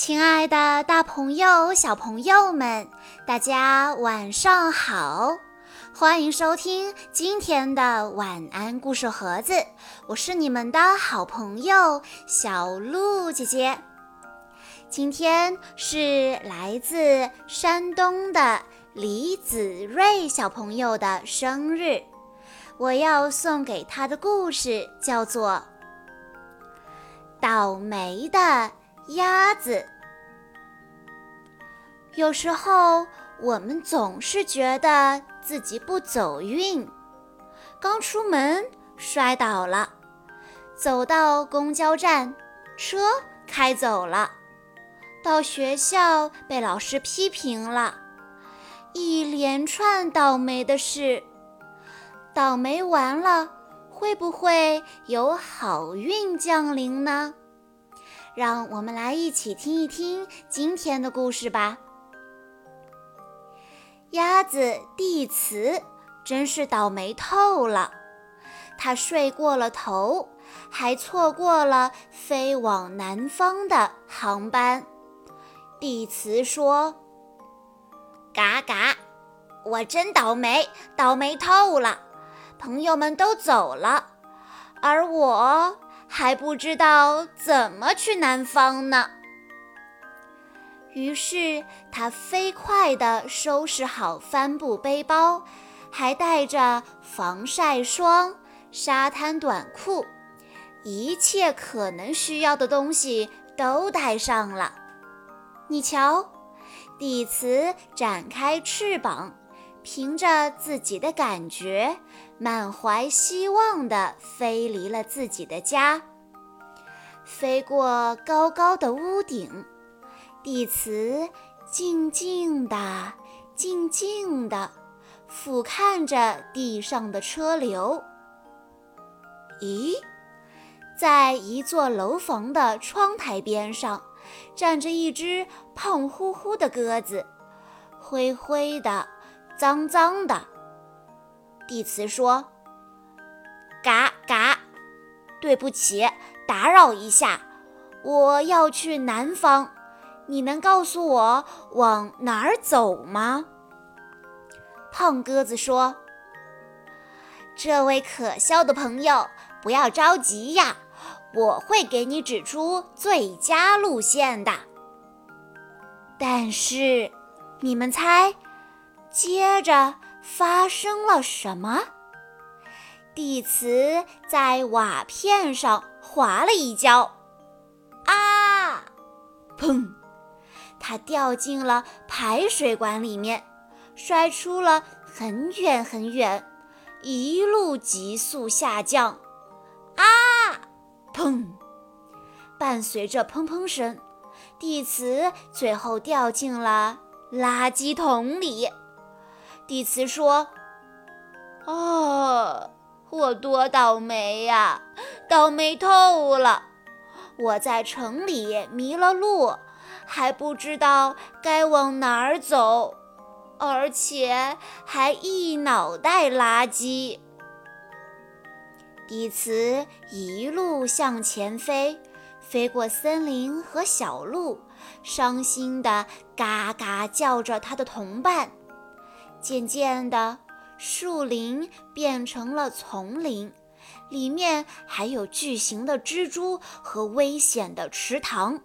亲爱的，大朋友、小朋友们，大家晚上好！欢迎收听今天的晚安故事盒子，我是你们的好朋友小鹿姐姐。今天是来自山东的李子睿小朋友的生日，我要送给他的故事叫做《倒霉的》。鸭子，有时候我们总是觉得自己不走运。刚出门摔倒了，走到公交站，车开走了；到学校被老师批评了，一连串倒霉的事。倒霉完了，会不会有好运降临呢？让我们来一起听一听今天的故事吧。鸭子蒂茨真是倒霉透了，它睡过了头，还错过了飞往南方的航班。蒂茨说：“嘎嘎，我真倒霉，倒霉透了！朋友们都走了，而我……”还不知道怎么去南方呢。于是他飞快地收拾好帆布背包，还带着防晒霜、沙滩短裤，一切可能需要的东西都带上了。你瞧，底茨展开翅膀。凭着自己的感觉，满怀希望地飞离了自己的家，飞过高高的屋顶。地磁静静地、静静地俯瞰着地上的车流。咦，在一座楼房的窗台边上，站着一只胖乎乎的鸽子，灰灰的。脏脏的，蒂茨说：“嘎嘎，对不起，打扰一下，我要去南方，你能告诉我往哪儿走吗？”胖鸽子说：“这位可笑的朋友，不要着急呀，我会给你指出最佳路线的。但是，你们猜？”接着发生了什么？地磁在瓦片上滑了一跤，啊！砰！他掉进了排水管里面，摔出了很远很远，一路急速下降。啊！砰！伴随着砰砰声，地磁最后掉进了垃圾桶里。蒂茨说：“哦，我多倒霉呀，倒霉透了！我在城里迷了路，还不知道该往哪儿走，而且还一脑袋垃圾。”蒂茨一路向前飞，飞过森林和小路，伤心地嘎嘎叫着他的同伴。渐渐的，树林变成了丛林，里面还有巨型的蜘蛛和危险的池塘。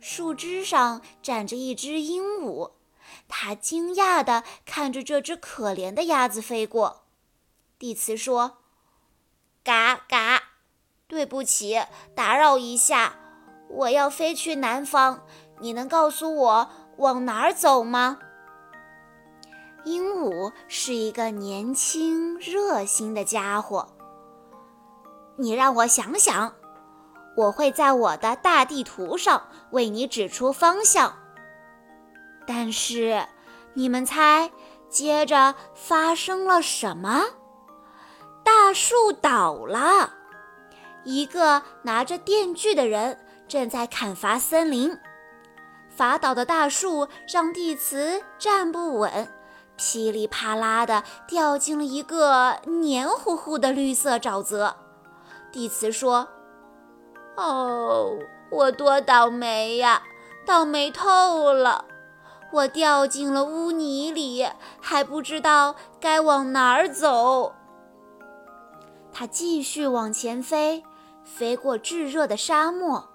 树枝上站着一只鹦鹉，它惊讶地看着这只可怜的鸭子飞过。蒂茨说：“嘎嘎，对不起，打扰一下，我要飞去南方，你能告诉我往哪儿走吗？”鹦鹉是一个年轻热心的家伙。你让我想想，我会在我的大地图上为你指出方向。但是，你们猜，接着发生了什么？大树倒了，一个拿着电锯的人正在砍伐森林。伐倒的大树让地磁站不稳。噼里啪啦地掉进了一个黏糊糊的绿色沼泽。蒂茨说：“哦，我多倒霉呀！倒霉透了！我掉进了污泥里，还不知道该往哪儿走。”他继续往前飞，飞过炙热的沙漠。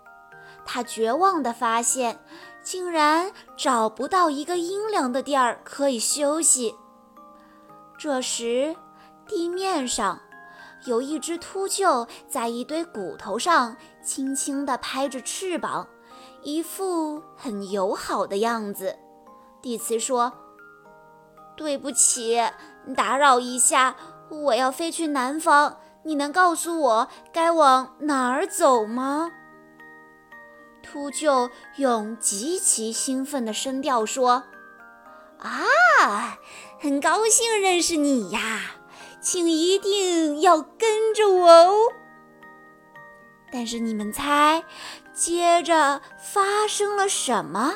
他绝望地发现，竟然找不到一个阴凉的地儿可以休息。这时，地面上有一只秃鹫在一堆骨头上轻轻地拍着翅膀，一副很友好的样子。蒂茨说：“对不起，打扰一下，我要飞去南方，你能告诉我该往哪儿走吗？”秃鹫用极其兴奋的声调说：“啊，很高兴认识你呀，请一定要跟着我哦。”但是你们猜，接着发生了什么？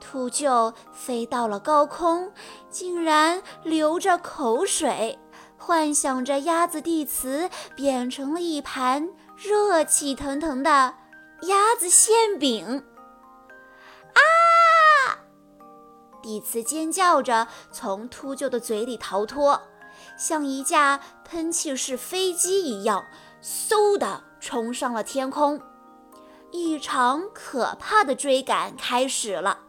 秃鹫飞到了高空，竟然流着口水，幻想着鸭子蒂茨变成了一盘热气腾腾的。鸭子馅饼！啊！蒂茨尖叫着从秃鹫的嘴里逃脱，像一架喷气式飞机一样，嗖地冲上了天空。一场可怕的追赶开始了。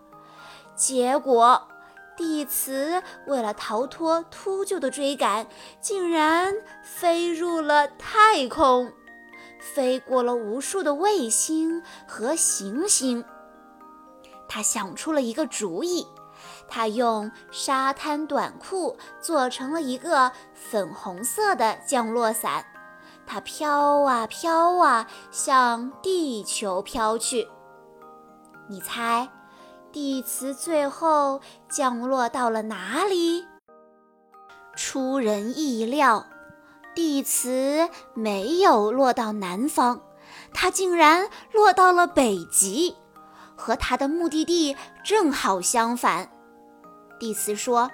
结果，蒂茨为了逃脱秃鹫的追赶，竟然飞入了太空。飞过了无数的卫星和行星，他想出了一个主意。他用沙滩短裤做成了一个粉红色的降落伞，它飘啊飘啊，向地球飘去。你猜，地磁最后降落到了哪里？出人意料。地磁没有落到南方，它竟然落到了北极，和它的目的地正好相反。地磁说：“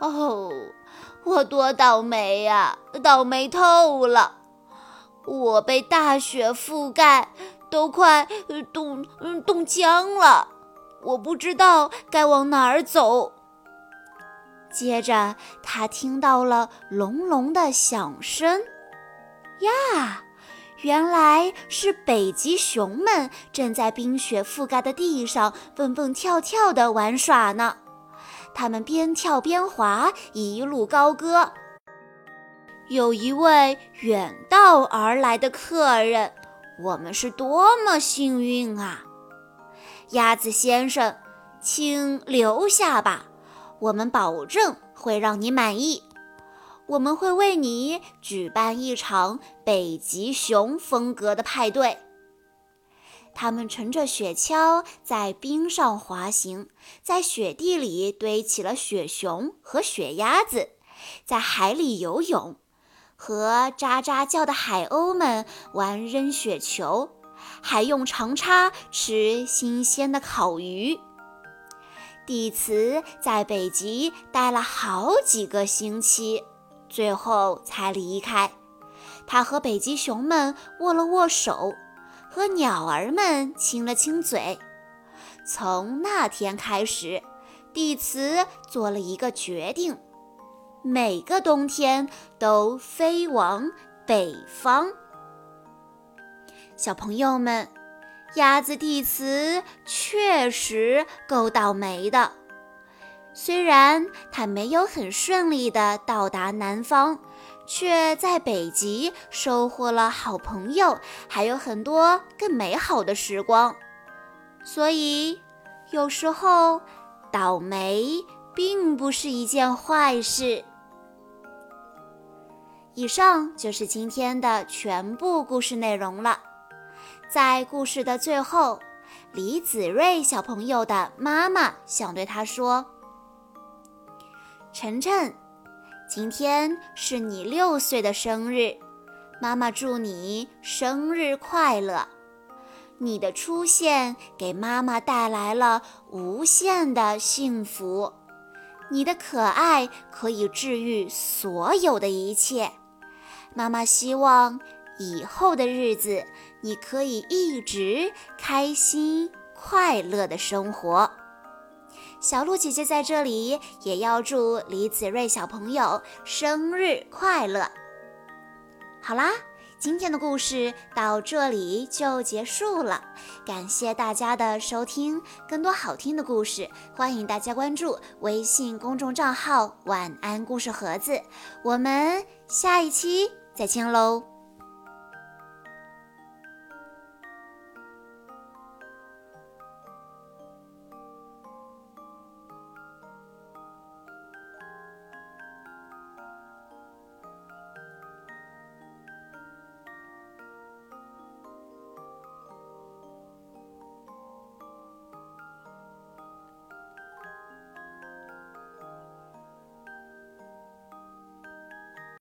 哦，我多倒霉呀，倒霉透了！我被大雪覆盖，都快冻冻僵了。我不知道该往哪儿走。”接着，他听到了隆隆的响声，呀，原来是北极熊们正在冰雪覆盖的地上蹦蹦跳跳地玩耍呢。他们边跳边滑，一路高歌。有一位远道而来的客人，我们是多么幸运啊！鸭子先生，请留下吧。我们保证会让你满意。我们会为你举办一场北极熊风格的派对。他们乘着雪橇在冰上滑行，在雪地里堆起了雪熊和雪鸭子，在海里游泳，和喳喳叫的海鸥们玩扔雪球，还用长叉吃新鲜的烤鱼。蒂茨在北极待了好几个星期，最后才离开。他和北极熊们握了握手，和鸟儿们亲了亲嘴。从那天开始，蒂茨做了一个决定：每个冬天都飞往北方。小朋友们。鸭子蒂茨确实够倒霉的，虽然它没有很顺利地到达南方，却在北极收获了好朋友，还有很多更美好的时光。所以，有时候倒霉并不是一件坏事。以上就是今天的全部故事内容了。在故事的最后，李子睿小朋友的妈妈想对他说：“晨晨，今天是你六岁的生日，妈妈祝你生日快乐！你的出现给妈妈带来了无限的幸福，你的可爱可以治愈所有的一切。妈妈希望。”以后的日子，你可以一直开心快乐的生活。小鹿姐姐在这里也要祝李子睿小朋友生日快乐。好啦，今天的故事到这里就结束了，感谢大家的收听。更多好听的故事，欢迎大家关注微信公众账号“晚安故事盒子”。我们下一期再见喽！